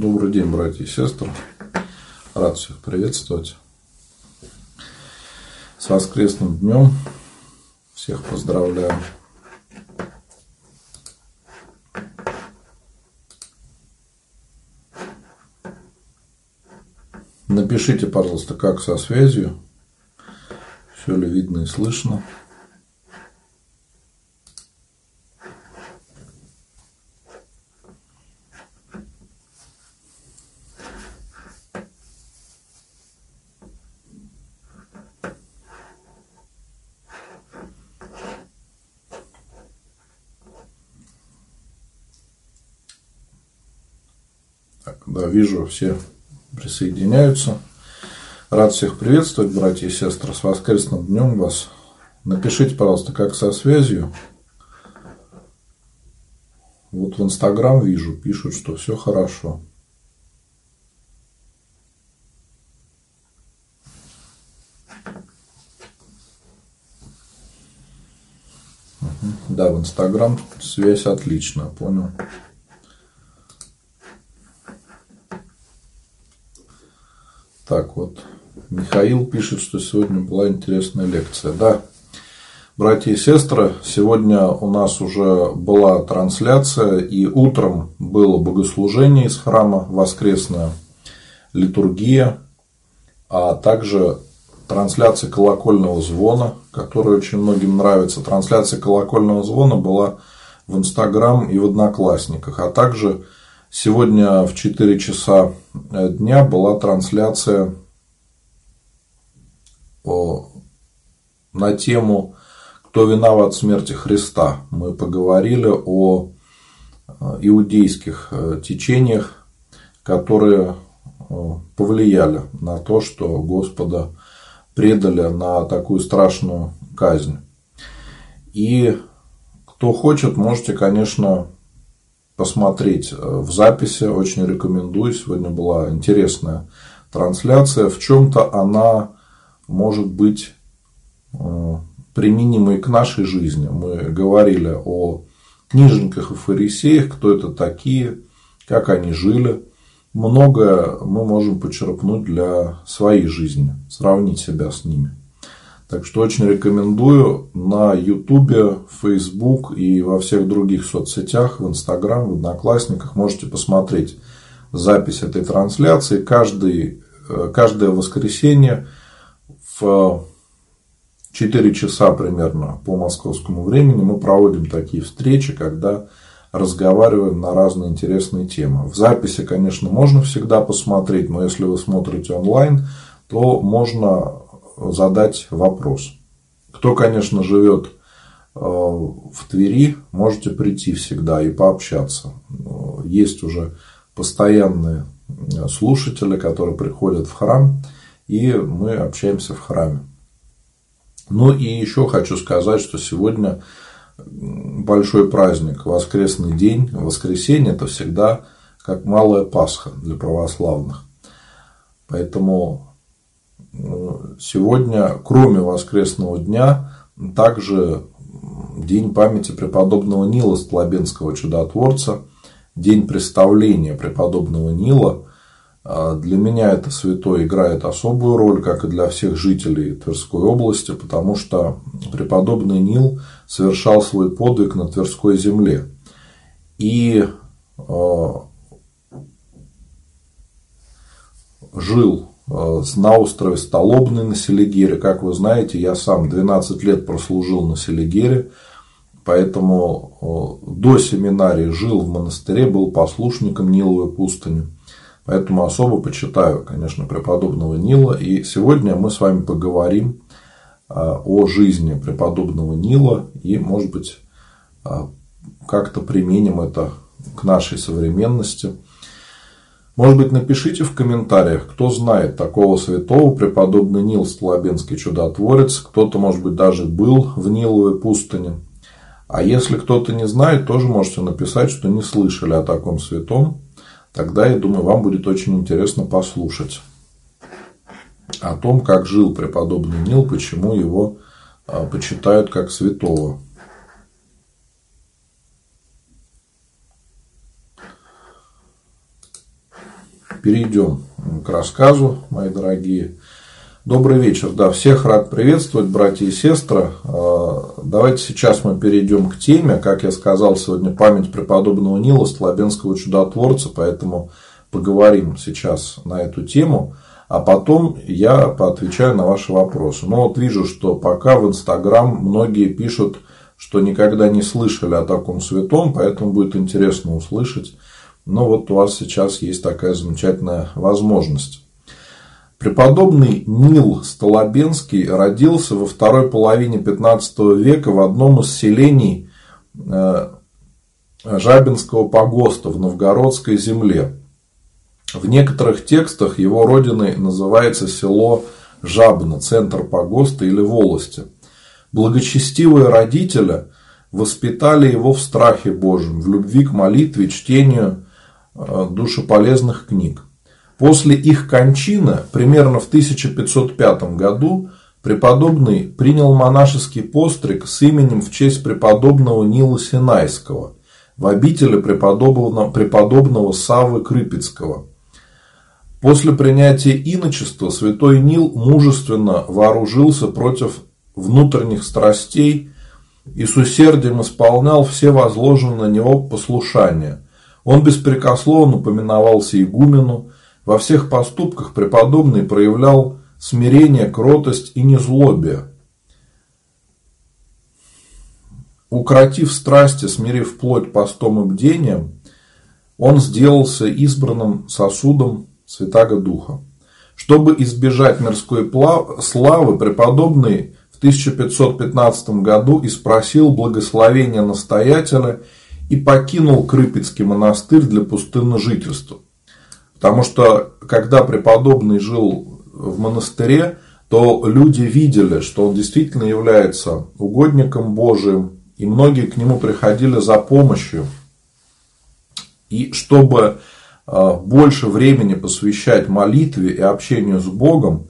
Добрый день, братья и сестры. Рад всех приветствовать. С воскресным днем. Всех поздравляю. Напишите, пожалуйста, как со связью. Все ли видно и слышно. Да, вижу, все присоединяются. Рад всех приветствовать, братья и сестры. С воскресным днем вас. Напишите, пожалуйста, как со связью. Вот в Инстаграм вижу, пишут, что все хорошо. Да, в Инстаграм связь отличная, понял. Так вот, Михаил пишет, что сегодня была интересная лекция. Да, братья и сестры, сегодня у нас уже была трансляция, и утром было богослужение из храма, воскресная литургия, а также трансляция колокольного звона, которая очень многим нравится. Трансляция колокольного звона была в Инстаграм и в Одноклассниках, а также Сегодня в 4 часа э, дня была трансляция на тему «Кто виноват в смерти Христа?». Мы поговорили о э, иудейских э, течениях, которые повлияли на то, что Господа предали на такую страшную казнь. И кто хочет, можете, конечно, посмотреть э, в записи. Очень рекомендую. Сегодня была интересная трансляция. В чем-то она может быть э, применимой к нашей жизни. Мы говорили о книжниках и фарисеях, кто это такие, как они жили. Многое мы можем почерпнуть для своей жизни, сравнить себя с ними. Так что очень рекомендую на YouTube, Facebook и во всех других соцсетях, в Instagram, в Одноклассниках можете посмотреть запись этой трансляции. Каждый, э, каждое воскресенье в 4 часа примерно по московскому времени мы проводим такие встречи, когда разговариваем на разные интересные темы. В записи, конечно, можно всегда посмотреть, но если вы смотрите онлайн, то можно задать вопрос. Кто, конечно, живет э, в Твери, можете прийти всегда и пообщаться. Есть уже постоянные э, слушатели, которые приходят в храм, и мы общаемся в храме. Ну и еще хочу сказать, что сегодня большой праздник, воскресный день, воскресенье это всегда как малая Пасха для православных. Поэтому сегодня, кроме воскресного дня, также День памяти преподобного Нила Стлобенского чудотворца, День представления преподобного Нила. А, для меня это святой играет особую роль, как и для всех жителей Тверской области, потому что преподобный Нил совершал свой подвиг на Тверской земле. И а, жил на острове Столобный на Селигере. Как вы знаете, я сам 12 лет прослужил на Селигере, поэтому э, до семинарии жил в монастыре, был послушником Ниловой пустыни. Поэтому особо почитаю, конечно, преподобного Нила. И сегодня мы с вами поговорим э, о жизни преподобного Нила и, может быть, как-то применим это к нашей современности – может быть, напишите в комментариях, кто знает такого святого, преподобный Нил Столобенский чудотворец. Кто-то, может быть, даже был в Ниловой пустыне. А если кто-то не знает, тоже можете написать, что не слышали о таком святом. Тогда, я думаю, вам будет очень интересно послушать о том, как жил преподобный Нил, почему его а, почитают как святого. Перейдем к рассказу, мои дорогие. Добрый вечер. Да, всех рад приветствовать, братья и сестры. А, давайте сейчас мы перейдем к теме. Как я сказал, сегодня память преподобного Нила, Слабенского чудотворца, поэтому поговорим сейчас на эту тему. А потом я поотвечаю на ваши вопросы. Но вот вижу, что пока в Инстаграм многие пишут, что никогда не слышали о таком святом, поэтому будет интересно услышать. Но вот у вас сейчас есть такая замечательная возможность. Преподобный Нил Столобенский родился во второй половине 15 века в одном из селений э, Жабинского погоста в Новгородской земле. В некоторых текстах его родиной называется село Жабно, центр погоста или волости. Благочестивые родители воспитали его в страхе Божьем, в любви к молитве, чтению душеполезных книг. После их кончины, примерно в 1505 году, преподобный принял монашеский постриг с именем в честь преподобного Нила Синайского в обители преподобного, преподобного Савы Крыпецкого. После принятия иночества святой Нил мужественно вооружился против внутренних страстей и с усердием исполнял все возложенные на него послушания. Он беспрекословно поминовался игумену, во всех поступках преподобный проявлял смирение, кротость и незлобие. Укротив страсти, смирив плоть постом и бдением, он сделался избранным сосудом Святаго Духа. Чтобы избежать мирской славы, преподобный в 1515 году испросил благословения настоятеля и покинул Крыпецкий монастырь для пустынного жительства. Потому что, когда преподобный жил в монастыре, то люди видели, что он действительно является угодником Божиим, и многие к нему приходили за помощью. И чтобы а, больше времени посвящать молитве и общению с Богом,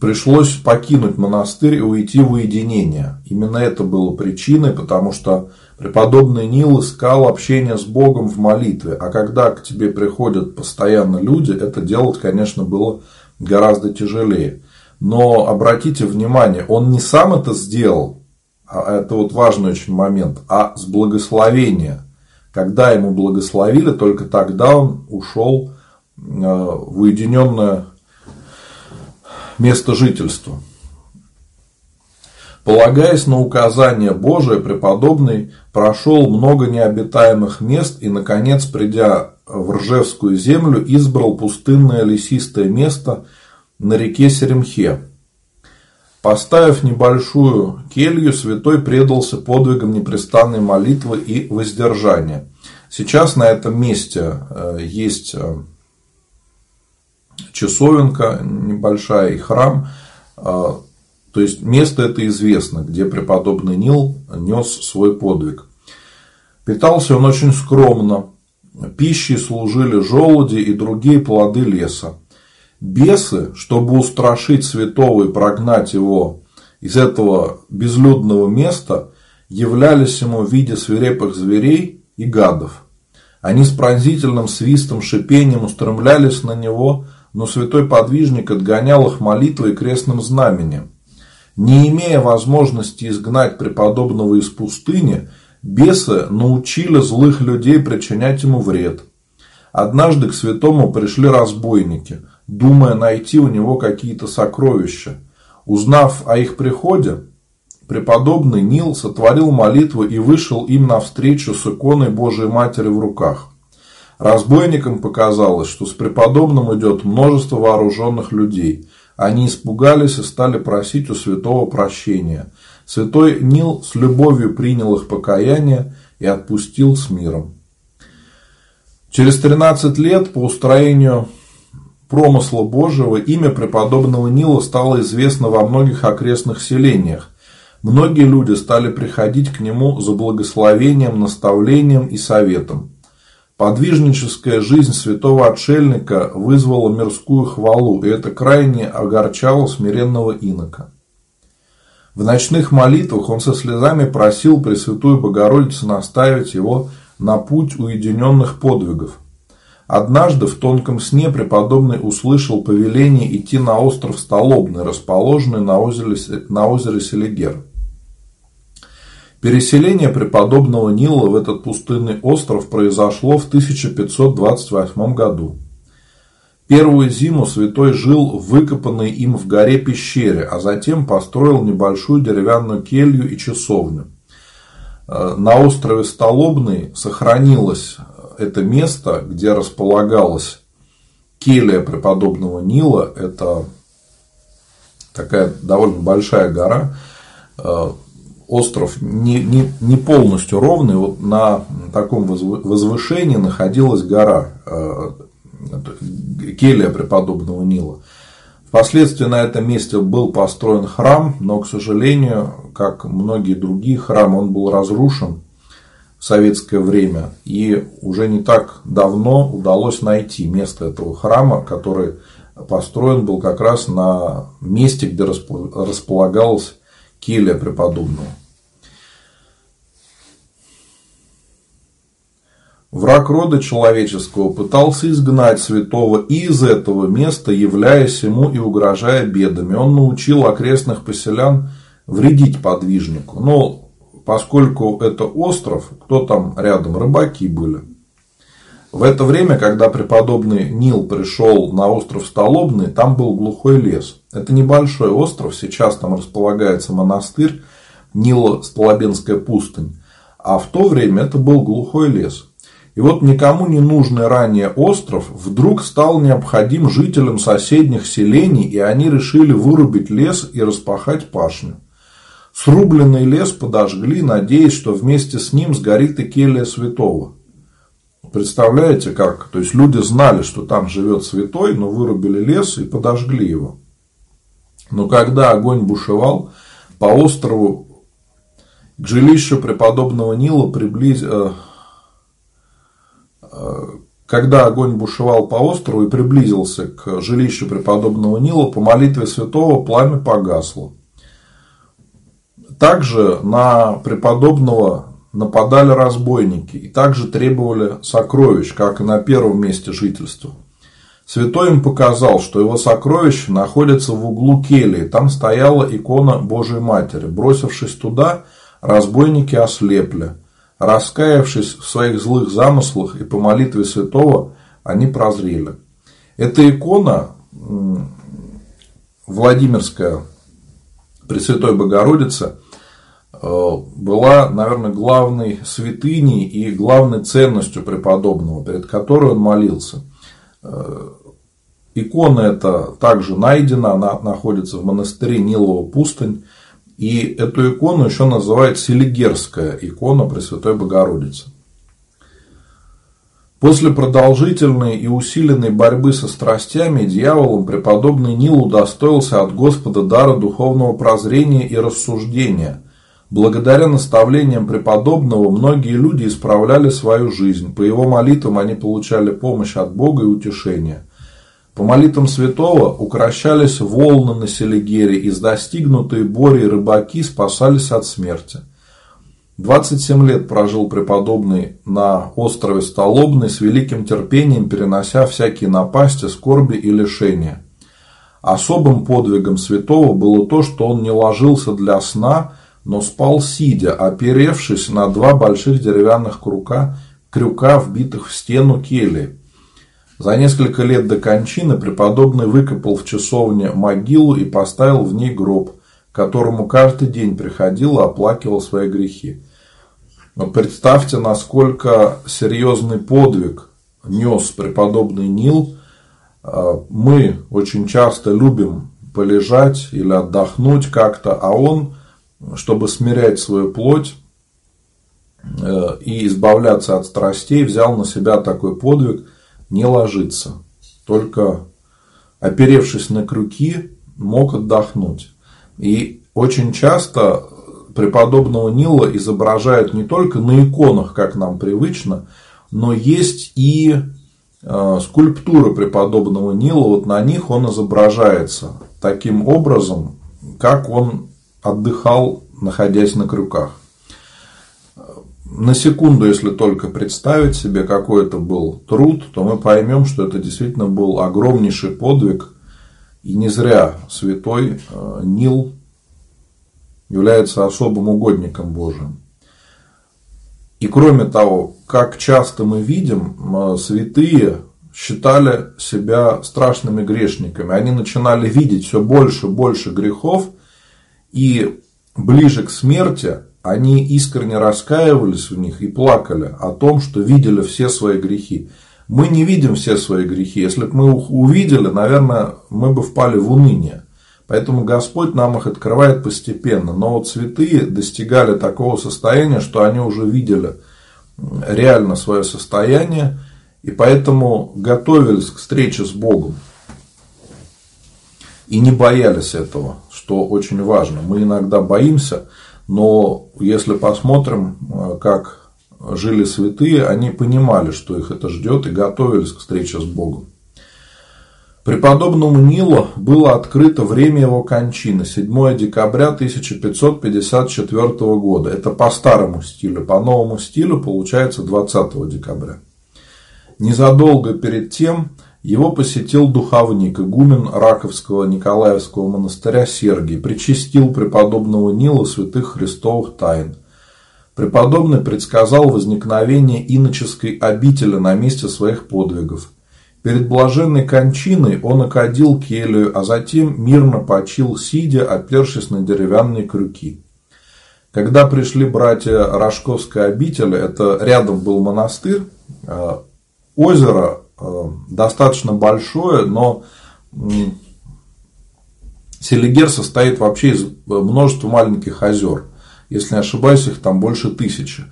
пришлось покинуть монастырь и уйти в уединение. Именно это было причиной, потому что Преподобный Нил искал общение с Богом в молитве, а когда к тебе приходят постоянно люди, это делать, конечно, было гораздо тяжелее. Но обратите внимание, он не сам это сделал, а это вот важный очень момент, а с благословения. Когда ему благословили, только тогда он ушел э, в уединенное место жительства. Полагаясь на указание Божие, преподобный прошел много необитаемых мест и, наконец, придя в Ржевскую землю, избрал пустынное лесистое место на реке Серемхе. Поставив небольшую келью, святой предался подвигам непрестанной молитвы и воздержания. Сейчас на этом месте э, есть э, часовенка небольшая и храм, э, то есть место это известно, где преподобный Нил нес свой подвиг. Питался он очень скромно. Пищей служили желуди и другие плоды леса. Бесы, чтобы устрашить святого и прогнать его из этого безлюдного места, являлись ему в виде свирепых зверей и гадов. Они с пронзительным свистом, шипением устремлялись на него, но святой подвижник отгонял их молитвой и крестным знаменем. Не имея возможности изгнать преподобного из пустыни, бесы научили злых людей причинять ему вред. Однажды к святому пришли разбойники, думая найти у него какие-то сокровища. Узнав о их приходе, преподобный Нил сотворил молитву и вышел им навстречу с иконой Божией Матери в руках. Разбойникам показалось, что с преподобным идет множество вооруженных людей – они испугались и стали просить у святого прощения. Святой Нил с любовью принял их покаяние и отпустил с миром. Через 13 лет по устроению промысла Божьего имя преподобного Нила стало известно во многих окрестных селениях. Многие люди стали приходить к нему за благословением, наставлением и советом. Подвижническая жизнь святого отшельника вызвала мирскую хвалу, и это крайне огорчало смиренного инока. В ночных молитвах он со слезами просил Пресвятую Богородицу наставить его на путь уединенных подвигов. Однажды в тонком сне преподобный услышал повеление идти на остров Столобный, расположенный на озере, на озере Селигер. Переселение преподобного Нила в этот пустынный остров произошло в 1528 году. Первую зиму святой жил в выкопанной им в горе пещере, а затем построил небольшую деревянную келью и часовню. Э, на острове Столобный сохранилось это место, где располагалась келья преподобного Нила. Это такая довольно большая гора. Остров не, не, не полностью ровный. Вот на таком возвышении находилась гора э, келья преподобного Нила. Впоследствии на этом месте был построен храм, но, к сожалению, как многие другие храмы, он был разрушен в советское время. И уже не так давно удалось найти место этого храма, который построен был как раз на месте, где располагалась келья преподобного. Враг рода человеческого пытался изгнать святого из этого места, являясь ему и угрожая бедами. Он научил окрестных поселян вредить подвижнику. Но поскольку это остров, кто там рядом, рыбаки были. В это время, когда преподобный Нил пришел на остров Столобный, там был глухой лес. Это небольшой остров, сейчас там располагается монастырь Нило-Столобенская пустынь. А в то время это был глухой лес. И вот никому не нужный ранее остров вдруг стал необходим жителям соседних селений, и они решили вырубить лес и распахать пашню. Срубленный лес подожгли, надеясь, что вместе с ним сгорит и келья святого. Представляете как? То есть люди знали, что там живет святой, но вырубили лес и подожгли его. Но когда огонь бушевал, по острову к жилищу преподобного Нила приблиз... Э, когда огонь бушевал по острову и приблизился к жилищу преподобного Нила, по молитве святого пламя погасло. Также на преподобного нападали разбойники и также требовали сокровищ, как и на первом месте жительства. Святой им показал, что его сокровище находится в углу кельи. Там стояла икона Божией Матери. Бросившись туда, разбойники ослепли. Раскаявшись в своих злых замыслах и по молитве святого, они прозрели. Эта икона Владимирская Пресвятой Богородицы э, была, наверное, главной святыней и главной ценностью преподобного, перед которой он молился. Э, икона эта также найдена, она находится в монастыре Нилова пустынь. И эту икону еще называют Селигерская икона Пресвятой Богородицы. После продолжительной и усиленной борьбы со страстями дьяволом преподобный Нил удостоился от Господа дара духовного прозрения и рассуждения. Благодаря наставлениям преподобного многие люди исправляли свою жизнь. По его молитвам они получали помощь от Бога и утешение. По молитвам святого укращались волны на Селигере, и достигнутые Бори рыбаки спасались от смерти. 27 лет прожил преподобный на острове Столобный с великим терпением, перенося всякие напасти, скорби и лишения. Особым подвигом святого было то, что он не ложился для сна, но спал сидя, оперевшись на два больших деревянных крюка, крюка вбитых в стену кельи. За несколько лет до кончины преподобный выкопал в часовне могилу и поставил в ней гроб, которому каждый день приходил и оплакивал свои грехи. Но представьте, насколько серьезный подвиг нес преподобный Нил. А, мы очень часто любим полежать или отдохнуть как-то, а он, чтобы смирять свою плоть э, и избавляться от страстей, взял на себя такой подвиг – не ложиться, только оперевшись на крюки, мог отдохнуть. И очень часто преподобного Нила изображают не только на иконах, как нам привычно, но есть и э, скульптуры преподобного Нила, вот на них он изображается таким образом, как он отдыхал, находясь на крюках. На секунду, если только представить себе, какой это был труд, то мы поймем, что это действительно был огромнейший подвиг. И не зря святой э, Нил является особым угодником Божиим. И кроме того, как часто мы видим, э, святые считали себя страшными грешниками. Они начинали видеть все больше и больше грехов, и ближе к смерти они искренне раскаивались в них и плакали о том, что видели все свои грехи. Мы не видим все свои грехи. Если бы мы их увидели, наверное, мы бы впали в уныние. Поэтому Господь нам их открывает постепенно. Но вот святые достигали такого состояния, что они уже видели реально свое состояние, и поэтому готовились к встрече с Богом. И не боялись этого, что очень важно. Мы иногда боимся, но если посмотрим, э, как жили святые, они понимали, что их это ждет, и готовились к встрече с Богом. Преподобному Нилу было открыто время его кончины, 7 декабря 1554 года. Это по старому стилю, по новому стилю получается 20 декабря. Незадолго перед тем его посетил духовник, игумен Раковского Николаевского монастыря Сергий, причастил преподобного Нила святых христовых тайн. Преподобный предсказал возникновение иноческой обители на месте своих подвигов. Перед блаженной кончиной он окадил келью, а затем мирно почил, сидя, опершись на деревянные крюки. Когда пришли братья Рожковской обители, это рядом был монастырь, э, озеро достаточно большое, но Селигер состоит вообще из множества маленьких озер. Если не ошибаюсь, их там больше тысячи.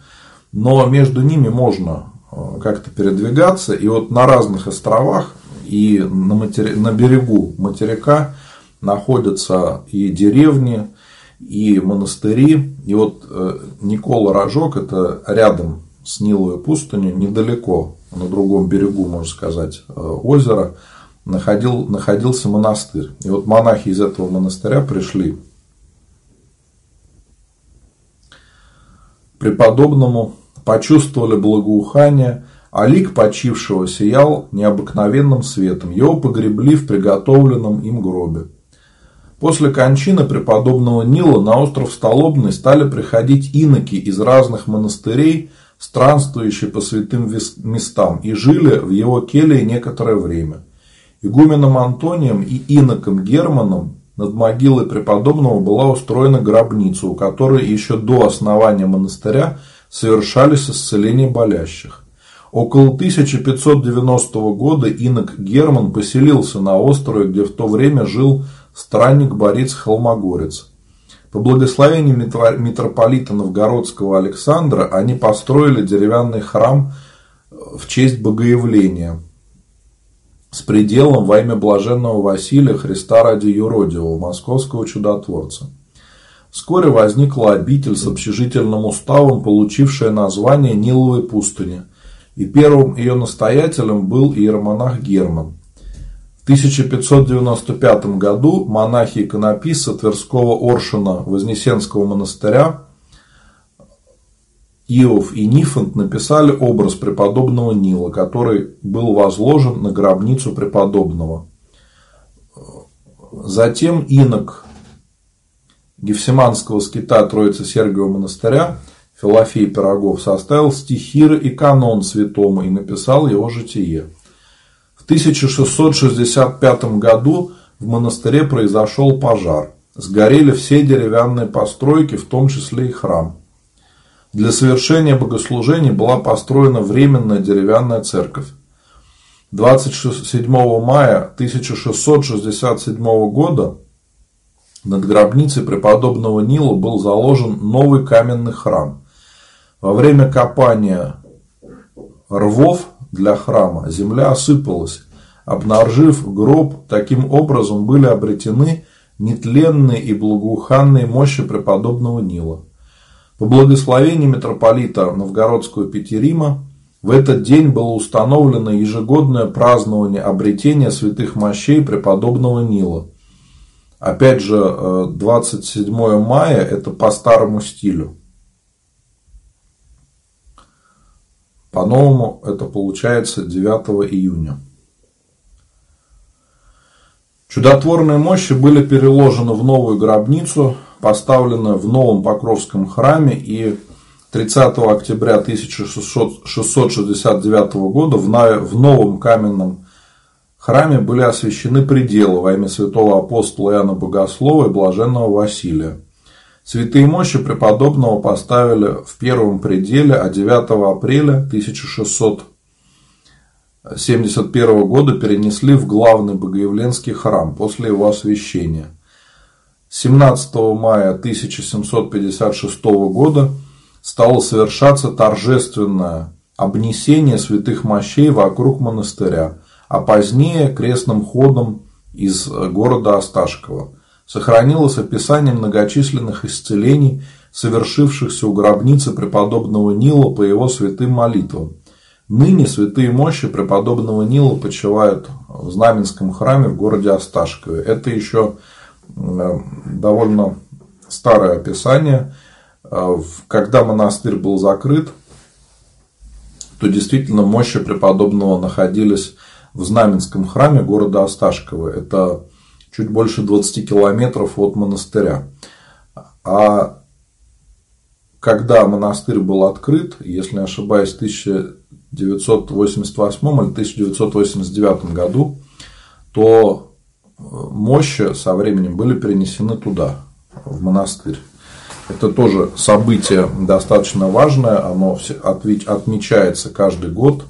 Но между ними можно э, как-то передвигаться. И вот на разных островах и на, матери... на берегу материка находятся и деревни, и монастыри. И вот э, Никола Рожок, это рядом с Ниловой пустыней, недалеко на другом берегу, можно сказать, э, озера, находил, находился монастырь. И вот монахи из этого монастыря пришли преподобному, почувствовали благоухание, а лик почившего сиял необыкновенным светом. Его погребли в приготовленном им гробе. После кончины преподобного Нила на остров Столобный стали приходить иноки из разных монастырей странствующие по святым местам, и жили в его келье некоторое время. Игуменом Антонием и иноком Германом над могилой преподобного была устроена гробница, у которой еще до основания монастыря совершались исцеления болящих. Около 1590 года инок Герман поселился на острове, где в то время жил странник Борис Холмогорец. По благословению митрополита Новгородского Александра они построили деревянный храм в честь Богоявления с пределом во имя блаженного Василия Христа ради юродивого, московского чудотворца. Вскоре возникла обитель с общежительным уставом, получившая название Ниловой пустыни, и первым ее настоятелем был иеромонах Герман. 1595 году монахи-иконописцы Тверского Оршина Вознесенского монастыря Иов и Нифонт написали образ преподобного Нила, который был возложен на гробницу преподобного. Затем инок Гефсиманского скита Троицы Сергиева монастыря Филофей Пирогов составил стихиры и канон святому и написал его житие. 1665 году в монастыре произошел пожар. Сгорели все деревянные постройки, в том числе и храм. Для совершения богослужений была построена временная деревянная церковь. 27 мая 1667 года над гробницей преподобного Нила был заложен новый каменный храм. Во время копания рвов для храма, земля осыпалась. Обнаружив гроб, таким образом были обретены нетленные и благоуханные мощи преподобного Нила. По благословению митрополита Новгородского Петерима в этот день было установлено ежегодное празднование обретения святых мощей преподобного Нила. Опять же, 27 э, мая – это по старому стилю. По-новому это получается 9 июня. Чудотворные мощи были переложены в новую гробницу, поставлены в новом Покровском храме и 30 октября 1669 года в новом каменном храме были освящены пределы во имя святого апостола Иоанна Богослова и блаженного Василия. Святые мощи преподобного поставили в первом пределе, а 9 апреля 1671 года перенесли в главный Богоявленский храм после его освящения. 17 мая 1756 года стало совершаться торжественное обнесение святых мощей вокруг монастыря, а позднее крестным ходом из города Осташкова – сохранилось описание многочисленных исцелений, совершившихся у гробницы преподобного Нила по его святым молитвам. Ныне святые мощи преподобного Нила почивают в Знаменском храме в городе Осташкове. Это еще довольно старое описание. Когда монастырь был закрыт, то действительно мощи преподобного находились в Знаменском храме города Осташково. Это чуть больше 20 километров от монастыря. А когда монастырь был открыт, если не ошибаюсь, в 1988 или 1989 году, то мощи со временем были перенесены туда, в монастырь. Это тоже событие достаточно важное, оно отмечается каждый год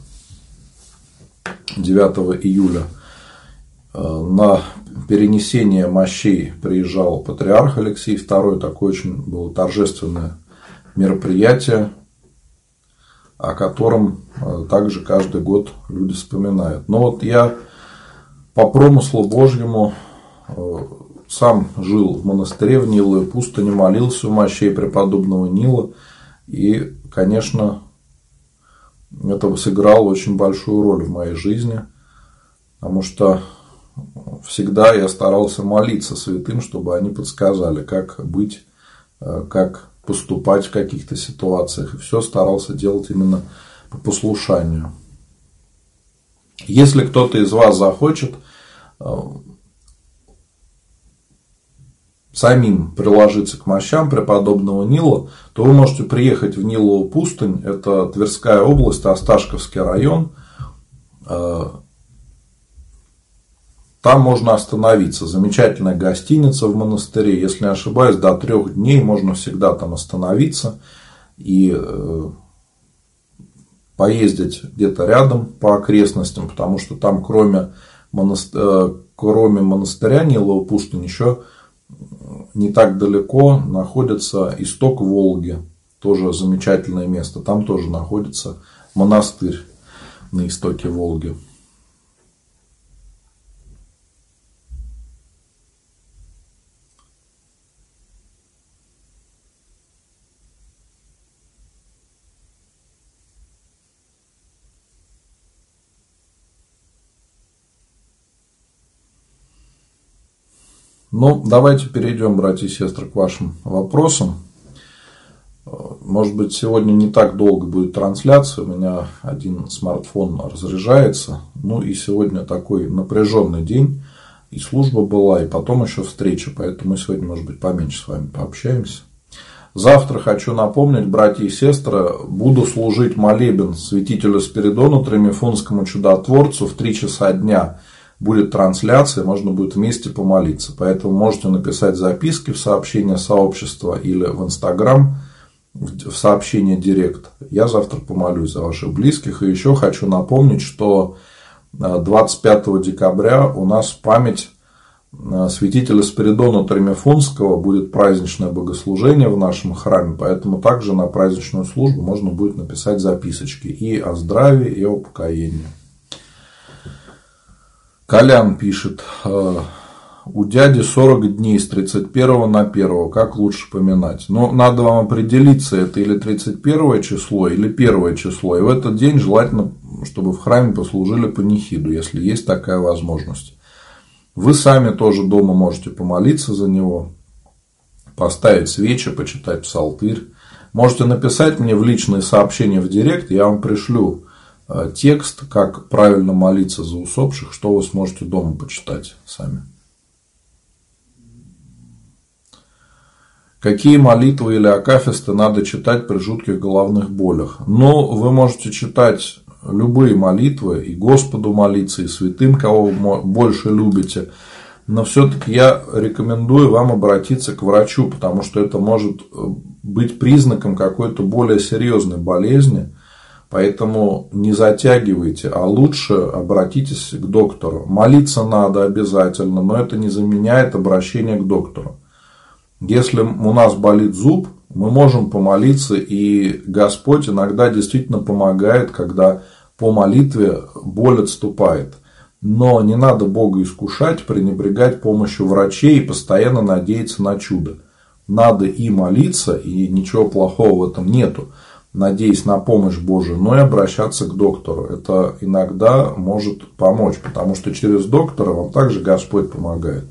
9 июля Э, на перенесение мощей приезжал патриарх Алексей II. Такое очень было торжественное мероприятие, о котором э, также каждый год люди вспоминают. Но вот я по промыслу Божьему э, сам жил в монастыре в Ниловой пустыне, молился у мощей преподобного Нила. И, конечно, это сыграло очень большую роль в моей жизни, потому что всегда я старался молиться святым, чтобы они подсказали, как быть, э, как поступать в каких-то ситуациях. И все старался делать именно по послушанию. Если кто-то из вас захочет э, самим приложиться к мощам преподобного Нила, то вы можете приехать в Нилову пустынь, это Тверская область, Осташковский район, э, там можно остановиться. Замечательная гостиница в монастыре. Если не ошибаюсь, до трех дней можно всегда там остановиться и э, поездить где-то рядом по окрестностям, потому что там кроме, монастыря, э, кроме монастыря Нилова пустынь еще не так далеко находится исток Волги, тоже замечательное место. Там тоже находится монастырь на истоке Волги. Ну, давайте перейдем, братья и сестры, к вашим вопросам. Может быть, сегодня не так долго будет трансляция. У меня один смартфон разряжается. Ну и сегодня такой напряженный день. И служба была, и потом еще встреча. Поэтому мы сегодня, может быть, поменьше с вами пообщаемся. Завтра хочу напомнить, братья и сестры, буду служить молебен святителю Спиридону Тремифонскому чудотворцу в 3 часа дня будет трансляция, можно будет вместе помолиться. Поэтому можете написать записки в сообщение сообщества или в Инстаграм, в сообщение Директ. Я завтра помолюсь за ваших близких. И еще хочу напомнить, что 25 э, декабря у нас память э, святителя Спиридона Тремефонского будет праздничное богослужение в нашем храме, поэтому также на праздничную службу можно будет написать записочки и о здравии, и о покоении. Колян пишет, «Э, у дяди 40 дней с 31 на 1, как лучше поминать? Но надо вам определиться, это или 31 число, или 1 число. И в этот день желательно, чтобы в храме послужили панихиду, если есть такая возможность. Вы сами тоже дома можете помолиться за него, поставить свечи, почитать псалтырь. Можете написать мне в личные сообщения в директ, я вам пришлю текст, как правильно молиться за усопших, что вы сможете дома почитать сами. Какие молитвы или акафисты надо читать при жутких головных болях? Ну, вы можете читать любые молитвы, и Господу молиться, и святым, кого вы больше любите. Но все-таки я рекомендую вам обратиться к врачу, потому что это может э, быть признаком какой-то более серьезной болезни. Поэтому не затягивайте, а лучше обратитесь к доктору. Молиться надо обязательно, но это не заменяет обращение к доктору. Если у нас болит зуб, мы можем помолиться, и Господь иногда действительно помогает, когда по молитве боль отступает. Но не надо Бога искушать, пренебрегать помощью врачей и постоянно надеяться на чудо. Надо и молиться, и ничего плохого в этом нету, надеясь на помощь Божию, но и обращаться к доктору. Это иногда может помочь, потому что через доктора вам также Господь помогает.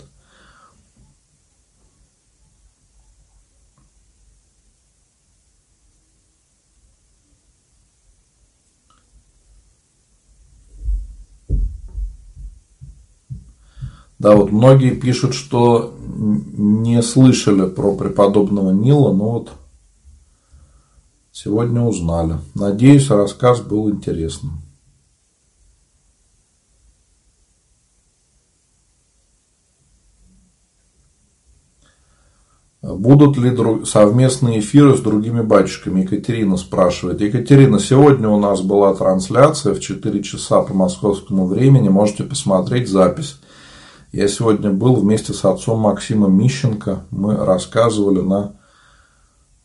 Да, вот многие пишут, что не слышали про преподобного Нила, но вот сегодня узнали. Надеюсь, рассказ был интересным. Будут ли совместные эфиры с другими батюшками? Екатерина спрашивает. Екатерина, сегодня у нас была трансляция в 4 часа по московскому времени. Можете посмотреть запись. Я сегодня был вместе с отцом Максимом Мищенко. Мы рассказывали на,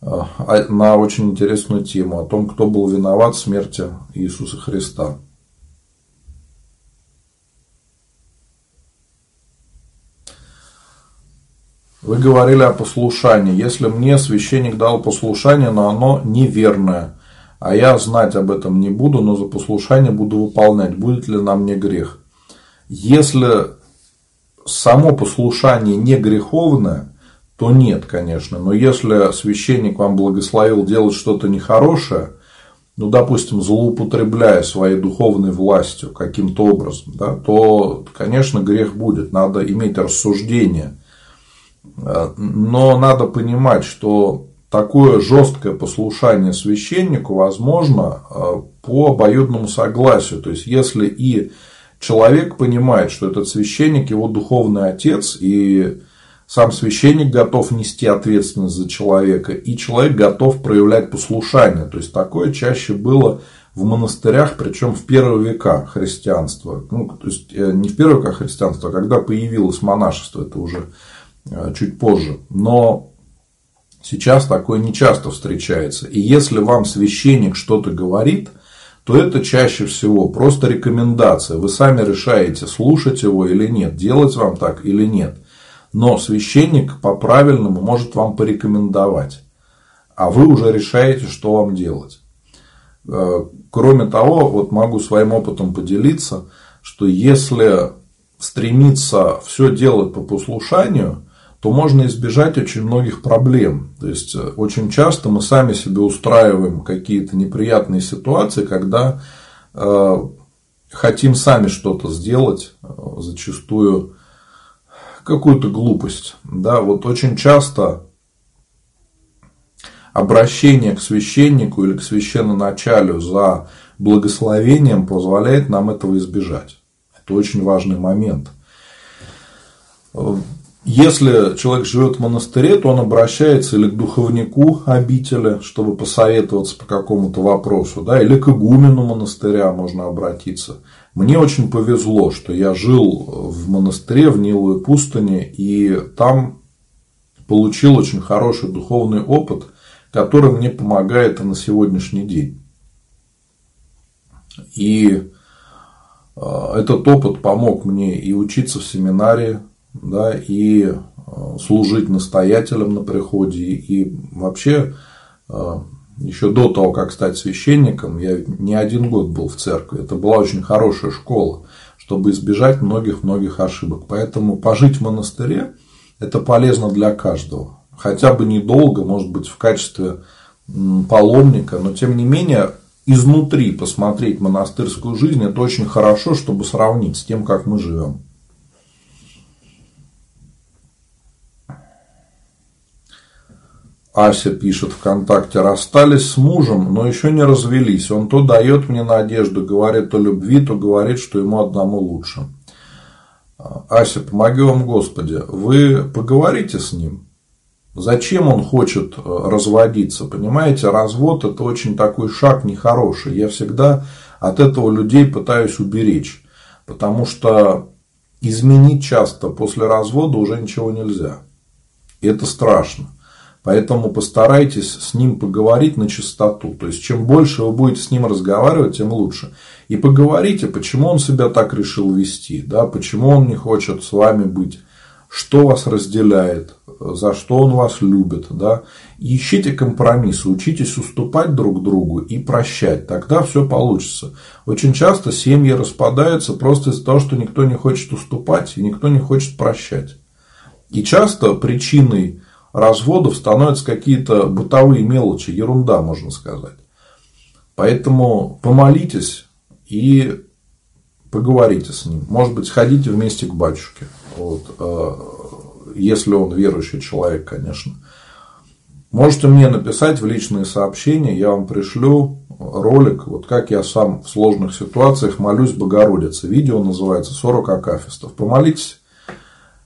на очень интересную тему о том, кто был виноват в смерти Иисуса Христа. Вы говорили о послушании. Если мне священник дал послушание, но оно неверное, а я знать об этом не буду, но за послушание буду выполнять, будет ли на мне грех? Если само послушание не греховное, то нет, конечно. Но если священник вам благословил делать что-то нехорошее, ну, допустим, злоупотребляя своей духовной властью каким-то образом, да, то, конечно, грех будет. Надо иметь рассуждение. Но надо понимать, что такое жесткое послушание священнику возможно э, по обоюдному согласию. То есть, если и человек понимает, что этот священник его духовный отец, и сам священник готов нести ответственность за человека, и человек готов проявлять послушание. То есть такое чаще было в монастырях, причем в первые века христианства. Ну, то есть э, не в первые века христианства, а когда появилось монашество, это уже э, чуть позже. Но сейчас такое не часто встречается. И если вам священник что-то говорит – то это чаще всего просто рекомендация. Вы сами решаете, слушать его или нет, делать вам так или нет. Но священник по-правильному может вам порекомендовать. А вы уже решаете, что вам делать. Э, кроме того, вот могу своим опытом поделиться, что если стремиться все делать по послушанию, то можно избежать очень многих проблем. То есть, э, очень часто мы сами себе устраиваем какие-то неприятные ситуации, когда э, хотим сами что-то сделать, зачастую какую-то глупость. Да, вот очень часто обращение к священнику или к священноначалю за благословением позволяет нам этого избежать. Это очень важный момент. Если человек живет в монастыре, то он обращается или к духовнику обители, чтобы посоветоваться по какому-то вопросу, да, или к игумену монастыря можно обратиться. Мне очень повезло, что я жил в монастыре в Ниловой пустыне, и там получил очень хороший духовный опыт, который мне помогает и на сегодняшний день. И э, этот опыт помог мне и учиться в семинарии, да, и э, служить настоятелем на приходе. И вообще, э, еще до того, как стать священником, я не один год был в церкви. Это была очень хорошая школа, чтобы избежать многих-многих ошибок. Поэтому пожить в монастыре – это полезно для каждого. Хотя бы недолго, может быть, в качестве паломника, но тем не менее изнутри посмотреть монастырскую жизнь, это очень хорошо, чтобы сравнить с тем, как мы живем. Ася пишет ВКонтакте, расстались с мужем, но еще не развелись. Он то дает мне надежду, говорит о любви, то говорит, что ему одному лучше. Ася, помоги вам Господи, вы поговорите с ним. Зачем он хочет э, разводиться? Понимаете, развод это очень такой шаг нехороший. Я всегда от этого людей пытаюсь уберечь. Потому что изменить часто после развода уже ничего нельзя. И это страшно. Поэтому постарайтесь с ним поговорить на чистоту. То есть, чем больше вы будете с ним разговаривать, тем лучше. И поговорите, почему он себя так решил вести, да, почему он не хочет с вами быть, что вас разделяет, за что он вас любит. Да. ищите компромиссы, учитесь уступать друг другу и прощать. Тогда все получится. Очень часто семьи распадаются просто из-за того, что никто не хочет уступать и никто не хочет прощать. И часто причиной разводов становятся какие-то бытовые мелочи, ерунда, можно сказать. Поэтому помолитесь и поговорите с ним. Может быть, сходите вместе к батюшке. Вот, э, если он верующий человек, конечно. Можете мне написать в личные сообщения, я вам пришлю ролик, вот как я сам в сложных ситуациях молюсь Богородице. Видео называется «40 акафистов». Помолитесь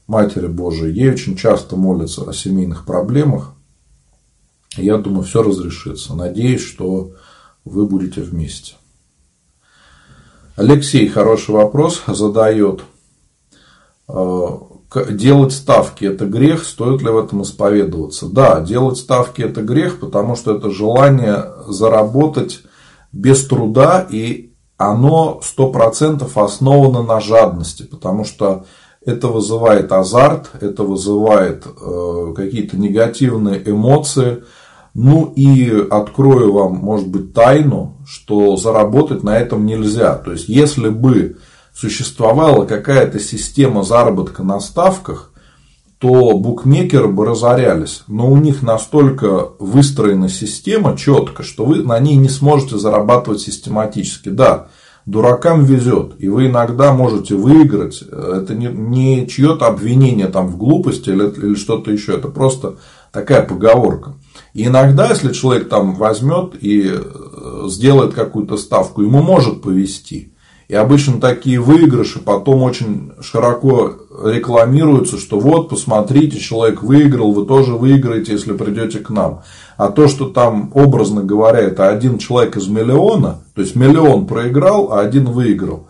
Матери Божией, ей очень часто молятся о семейных проблемах. Я думаю, все разрешится. Надеюсь, что вы будете вместе. Алексей хороший вопрос задает. Э, делать ставки – это грех, стоит ли в этом исповедоваться? Да, делать ставки – это грех, потому что это желание заработать без труда, и оно 100% основано на жадности, потому что это вызывает азарт, это вызывает э, какие-то негативные эмоции. Ну и открою вам, может быть, тайну, что заработать на этом нельзя. То есть, если бы существовала какая-то система заработка на ставках, то букмекеры бы разорялись. Но у них настолько выстроена система четко, что вы на ней не сможете зарабатывать систематически. Да, дуракам везет, и вы иногда можете выиграть. Это не, не чье-то обвинение там в глупости или, или что-то еще, это просто такая поговорка. И иногда, если человек там возьмет и э, сделает какую-то ставку, ему может повести. И обычно такие выигрыши потом очень широко рекламируются, что вот, посмотрите, человек выиграл, вы тоже выиграете, если придете к нам. А то, что там, образно говоря, это один человек из миллиона, то есть миллион проиграл, а один выиграл,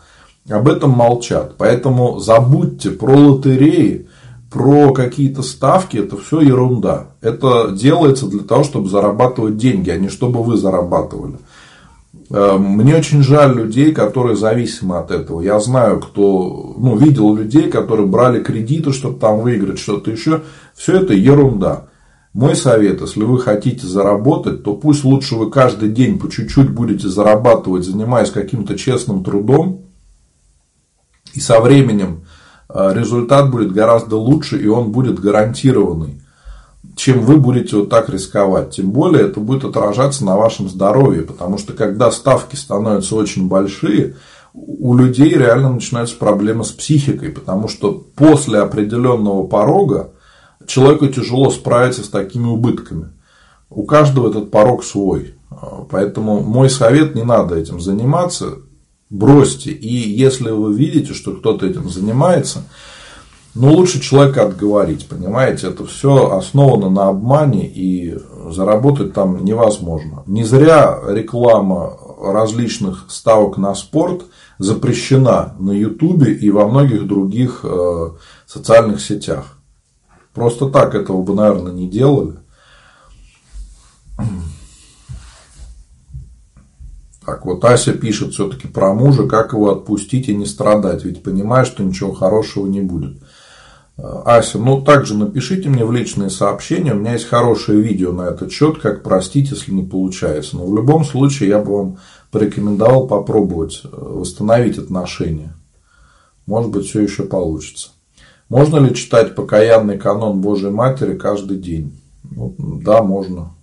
об этом молчат. Поэтому забудьте про лотереи, про какие-то ставки, это все ерунда. Это делается для того, чтобы зарабатывать деньги, а не чтобы вы зарабатывали. Э, мне очень жаль людей, которые зависимы от этого. Я знаю, кто ну, видел людей, которые брали кредиты, чтобы там выиграть что-то еще. Все это ерунда. Мой совет, если вы хотите заработать, то пусть лучше вы каждый день по чуть-чуть будете зарабатывать, занимаясь каким-то честным трудом. И со временем э, результат будет гораздо лучше, и он будет гарантированный чем вы будете вот так рисковать. Тем более это будет отражаться на вашем здоровье, потому что когда ставки становятся очень большие, у людей реально начинаются проблемы с психикой, потому что после определенного порога человеку тяжело справиться с такими убытками. У каждого этот порог свой. Поэтому мой совет, не надо этим заниматься, бросьте. И если вы видите, что кто-то этим занимается, но лучше человека отговорить, понимаете, это все основано на обмане и заработать там невозможно. Не зря реклама различных ставок на спорт запрещена на Ютубе и во многих других э, социальных сетях. Просто так этого бы, наверное, не делали. Так, вот Ася пишет все-таки про мужа, как его отпустить и не страдать, ведь понимает, что ничего хорошего не будет. Ася, ну также напишите мне в личные сообщения, у меня есть хорошее видео на этот счет, как простить, если не получается. Но в любом случае я бы вам порекомендовал попробовать э, восстановить отношения. Может быть, все еще получится. Можно ли читать покаянный канон Божьей Матери каждый день? Ну, да, можно.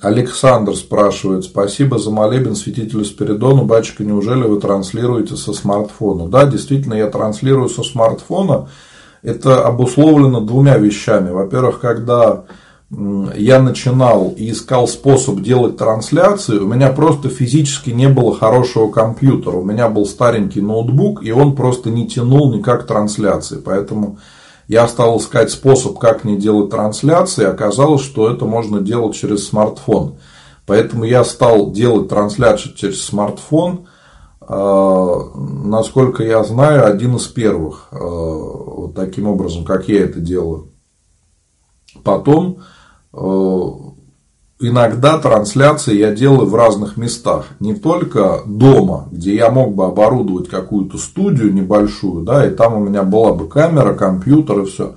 Александр спрашивает, спасибо за молебен святителю Спиридону. Батюшка, неужели вы транслируете со смартфона? Да, действительно, я транслирую со смартфона. Это обусловлено двумя вещами. Во-первых, когда я начинал и искал способ делать трансляции, у меня просто физически не было хорошего компьютера. У меня был старенький ноутбук, и он просто не тянул никак трансляции. Поэтому я стал искать способ, как не делать трансляции, оказалось, что это можно делать через смартфон. Поэтому я стал делать трансляцию через смартфон. А, насколько я знаю, один из первых, а, вот таким образом, как я это делаю. Потом а, иногда трансляции я делаю в разных местах. Не только дома, где я мог бы оборудовать какую-то студию небольшую, да, и там у меня была бы камера, компьютер и все.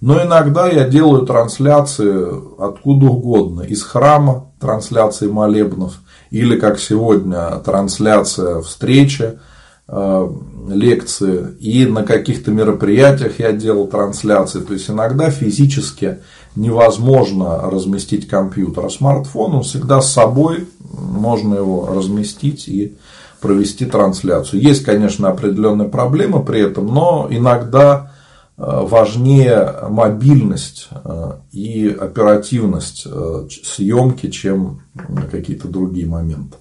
Но иногда я делаю трансляции откуда угодно. Из храма трансляции молебнов. Или как сегодня трансляция встречи, лекции. И на каких-то мероприятиях я делал трансляции. То есть иногда физически невозможно разместить компьютер. А смартфон он всегда с собой, можно его разместить и провести трансляцию. Есть, конечно, определенные проблемы при этом, но иногда э, важнее мобильность э, и оперативность э, съемки, чем какие-то другие моменты.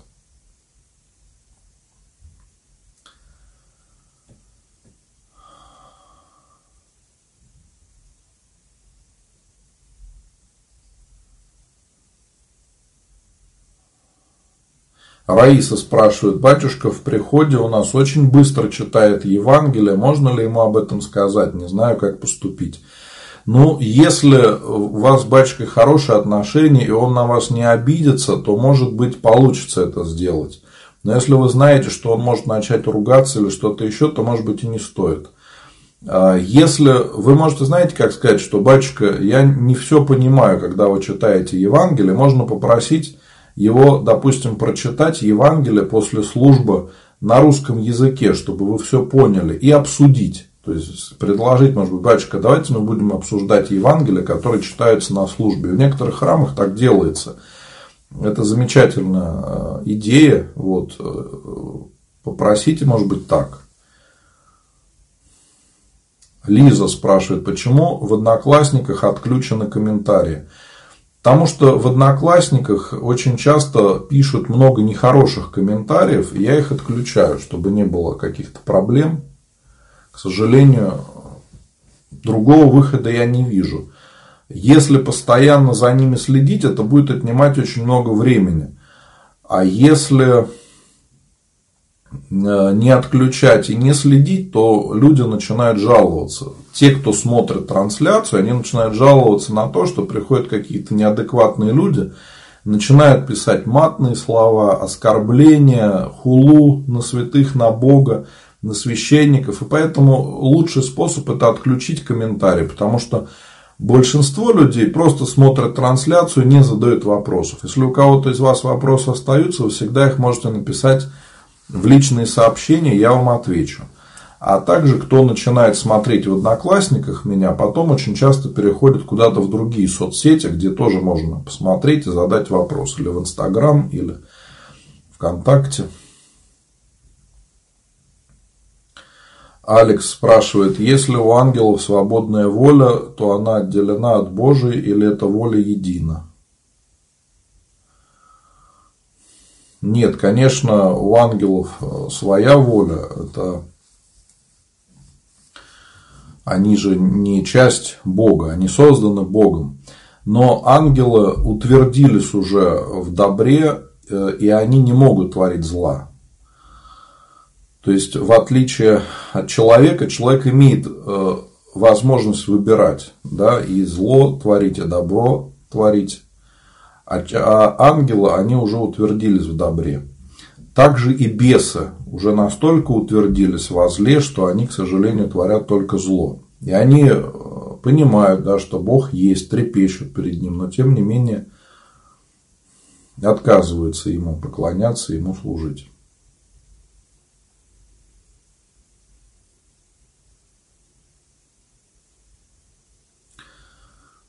Раиса спрашивает, батюшка в приходе у нас очень быстро читает Евангелие, можно ли ему об этом сказать, не знаю, как поступить. Ну, если у вас с батюшкой хорошие отношения, и он на вас не обидится, то, может быть, получится это сделать. Но если вы знаете, что он может начать ругаться или что-то еще, то, может быть, и не стоит. А если вы можете, знаете, как сказать, что, батюшка, я не все понимаю, когда вы читаете Евангелие, можно попросить его, допустим, прочитать Евангелие после службы на русском языке, чтобы вы все поняли, и обсудить. То есть предложить, может быть, батюшка, давайте мы будем обсуждать Евангелие, которые читаются на службе. В некоторых храмах так делается. Это замечательная э, идея. Вот. Э, попросите, может быть, так. Лиза спрашивает, почему в Одноклассниках отключены комментарии. Потому что в Одноклассниках очень часто пишут много нехороших комментариев, и я их отключаю, чтобы не было каких-то проблем. К сожалению, другого выхода я не вижу. Если постоянно за ними следить, это будет отнимать очень много времени. А если не отключать и не следить, то люди начинают жаловаться. Те, кто смотрит трансляцию, они начинают жаловаться на то, что приходят какие-то неадекватные люди, начинают писать матные слова, оскорбления, хулу на святых, на Бога, на священников. И поэтому лучший способ это отключить комментарии, потому что большинство людей просто смотрят трансляцию не задают вопросов. Если у кого-то из вас вопросы остаются, вы всегда их можете написать в личные сообщения, я вам отвечу. А также, кто начинает смотреть в Одноклассниках меня, потом очень часто переходит куда-то в другие соцсети, где тоже можно посмотреть и задать вопрос. Или в Инстаграм, или ВКонтакте. Алекс спрашивает, если у ангелов свободная воля, то она отделена от Божией или эта воля едина? Нет, конечно, у ангелов э, своя воля. Это они же не часть Бога, они созданы Богом. Но ангелы утвердились уже в добре, э, и они не могут творить зла. То есть, в отличие от человека, человек имеет э, возможность выбирать, да, и зло творить, и добро творить. А, а ангелы, они уже утвердились в добре. Также и бесы уже настолько утвердились во зле, что они, к сожалению, творят только зло. И они э, понимают, да, что Бог есть, трепещут перед Ним, но тем не менее отказываются Ему поклоняться, Ему служить.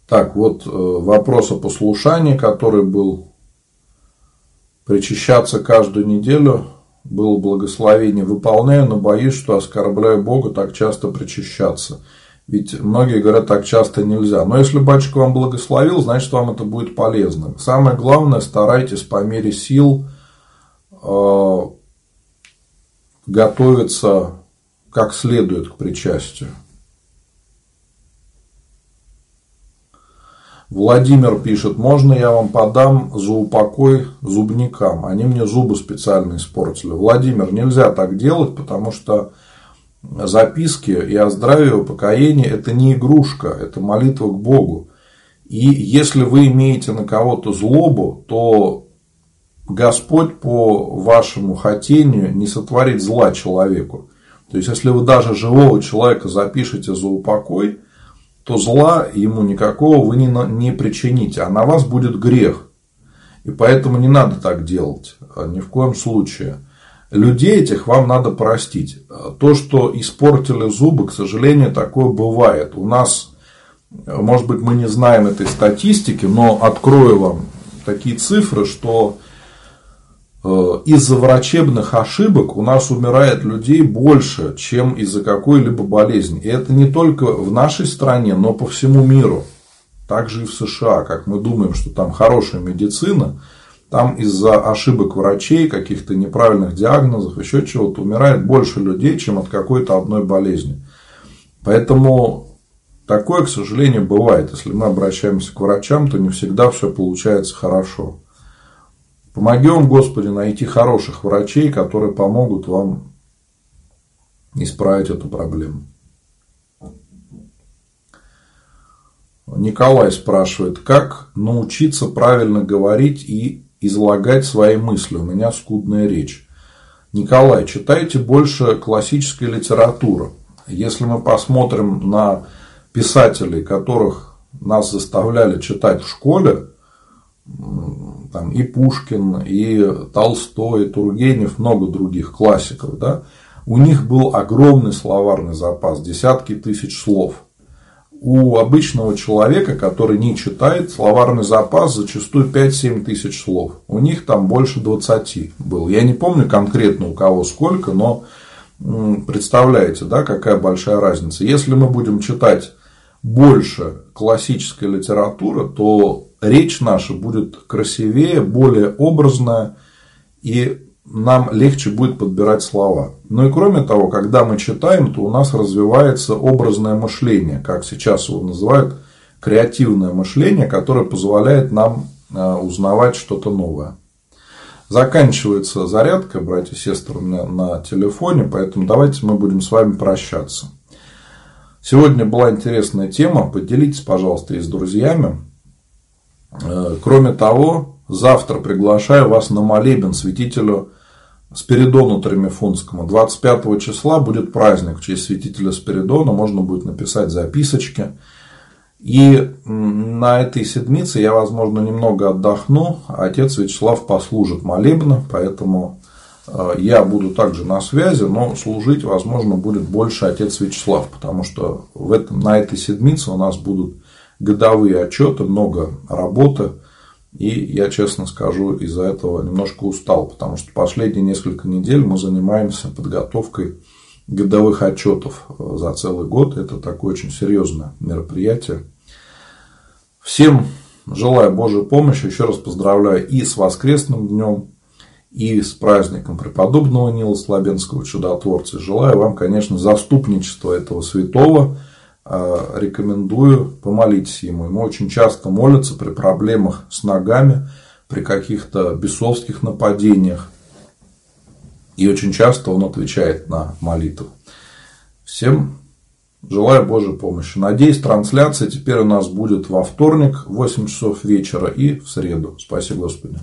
Так, вот э, вопрос о послушании, который был причащаться каждую неделю было благословение. Выполняю, но боюсь, что оскорбляю Бога так часто причащаться. Ведь многие говорят, так часто нельзя. Но если батюшка вам благословил, значит, вам это будет полезно. Самое главное, старайтесь по мере сил э, готовиться как следует к причастию. Владимир пишет, можно я вам подам за упокой зубникам? Они мне зубы специально испортили. Владимир, нельзя так делать, потому что записки и о здравии, и упокоении – это не игрушка, это молитва к Богу. И если вы имеете на кого-то злобу, то Господь по вашему хотению не сотворит зла человеку. То есть, если вы даже живого человека запишете за упокой, то зла ему никакого вы не, не причините, а на вас будет грех. И поэтому не надо так делать, а ни в коем случае. Людей этих вам надо простить. То, что испортили зубы, к сожалению, такое бывает. У нас, может быть, мы не знаем этой статистики, но открою вам такие цифры, что из-за врачебных ошибок у нас умирает людей больше, чем из-за какой-либо болезни. И это не только в нашей стране, но по всему миру. Также и в США, как мы думаем, что там хорошая медицина, там из-за ошибок врачей, каких-то неправильных диагнозов, еще чего-то умирает больше людей, чем от какой-то одной болезни. Поэтому такое, к сожалению, бывает. Если мы обращаемся к врачам, то не всегда все получается хорошо. Помоги вам, Господи, найти хороших врачей, которые помогут вам исправить эту проблему. Николай спрашивает, как научиться правильно говорить и излагать свои мысли? У меня скудная речь. Николай, читайте больше классической литературы. Если мы посмотрим на писателей, которых нас заставляли читать в школе, там и Пушкин, и Толстой, и Тургенев, много других классиков, да, у них был огромный словарный запас, десятки тысяч слов. У обычного человека, который не читает, словарный запас зачастую 5-7 тысяч слов. У них там больше 20 был. Я не помню конкретно у кого сколько, но представляете, да, какая большая разница. Если мы будем читать больше классической литературы, то речь наша будет красивее, более образная, и нам легче будет подбирать слова. Ну и кроме того, когда мы читаем, то у нас развивается образное мышление, как сейчас его называют, креативное мышление, которое позволяет нам э, узнавать что-то новое. Заканчивается зарядка, братья и сестры, у меня на телефоне, поэтому давайте мы будем с вами прощаться. Сегодня была интересная тема, поделитесь, пожалуйста, и с друзьями. Э, кроме того, завтра приглашаю вас на молебен святителю Спиридону Тремифунскому. 25 числа будет праздник в честь святителя Спиридона, можно будет написать записочки. И на этой седмице я, возможно, немного отдохну, отец Вячеслав послужит молебно, поэтому я буду также на связи, но служить, возможно, будет больше отец Вячеслав, потому что в этом, на этой седмице у нас будут годовые отчеты, много работы. И я честно скажу, из-за этого немножко устал, потому что последние несколько недель мы занимаемся подготовкой годовых отчетов за целый год. Это такое очень серьезное мероприятие. Всем желаю Божьей помощи. Еще раз поздравляю и с воскресным днем, и с праздником преподобного Нила Слабенского чудотворца. Желаю вам, конечно, заступничества этого святого – Э, рекомендую, помолитесь ему. Ему очень часто молятся при проблемах с ногами, при каких-то бесовских нападениях. И очень часто он отвечает на молитву. Всем желаю Божьей помощи. Надеюсь, трансляция теперь у нас будет во вторник в 8 часов вечера и в среду. Спасибо, Господи.